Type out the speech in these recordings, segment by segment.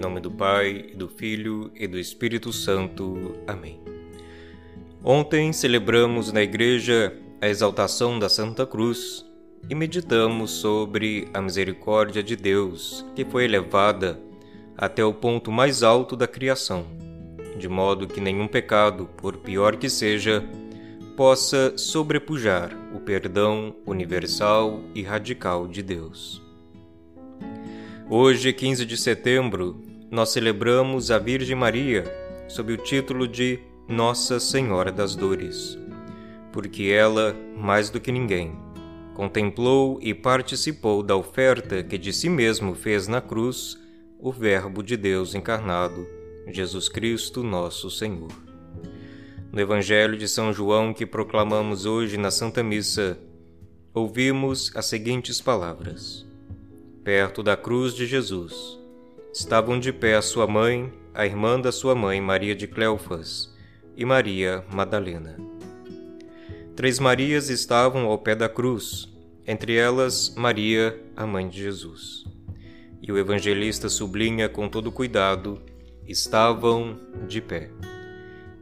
Em nome do Pai, e do Filho e do Espírito Santo. Amém. Ontem celebramos na igreja a exaltação da Santa Cruz e meditamos sobre a misericórdia de Deus, que foi elevada até o ponto mais alto da criação, de modo que nenhum pecado, por pior que seja, possa sobrepujar o perdão universal e radical de Deus. Hoje, 15 de setembro, nós celebramos a Virgem Maria sob o título de Nossa Senhora das Dores, porque ela, mais do que ninguém, contemplou e participou da oferta que de si mesmo fez na cruz o Verbo de Deus encarnado, Jesus Cristo, nosso Senhor. No Evangelho de São João que proclamamos hoje na Santa Missa, ouvimos as seguintes palavras: Perto da cruz de Jesus, estavam de pé a sua mãe, a irmã da sua mãe, Maria de Cleofas, e Maria Madalena. Três Marias estavam ao pé da cruz, entre elas Maria, a mãe de Jesus. E o evangelista sublinha com todo cuidado: estavam de pé.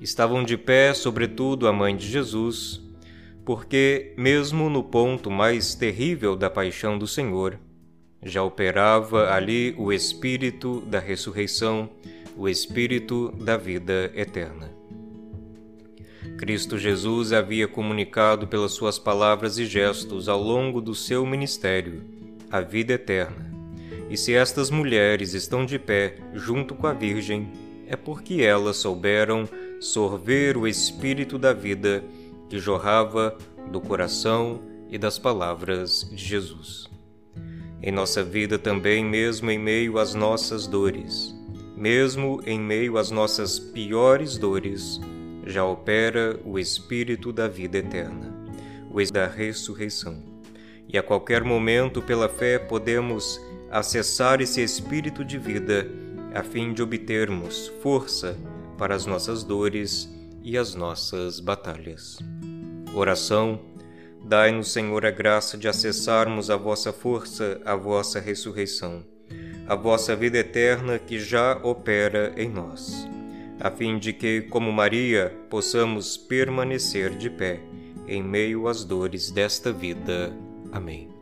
Estavam de pé, sobretudo, a mãe de Jesus, porque, mesmo no ponto mais terrível da paixão do Senhor, já operava ali o Espírito da ressurreição, o Espírito da vida eterna. Cristo Jesus havia comunicado pelas suas palavras e gestos ao longo do seu ministério a vida eterna. E se estas mulheres estão de pé junto com a Virgem, é porque elas souberam sorver o espírito da vida que jorrava do coração e das palavras de Jesus. Em nossa vida também, mesmo em meio às nossas dores, mesmo em meio às nossas piores dores, já opera o Espírito da vida eterna, o da ressurreição. E a qualquer momento, pela fé, podemos acessar esse Espírito de vida a fim de obtermos força para as nossas dores e as nossas batalhas. Oração. Dai-nos, Senhor, a graça de acessarmos a vossa força, a vossa ressurreição, a vossa vida eterna que já opera em nós a fim de que, como Maria, possamos permanecer de pé em meio às dores desta vida. Amém.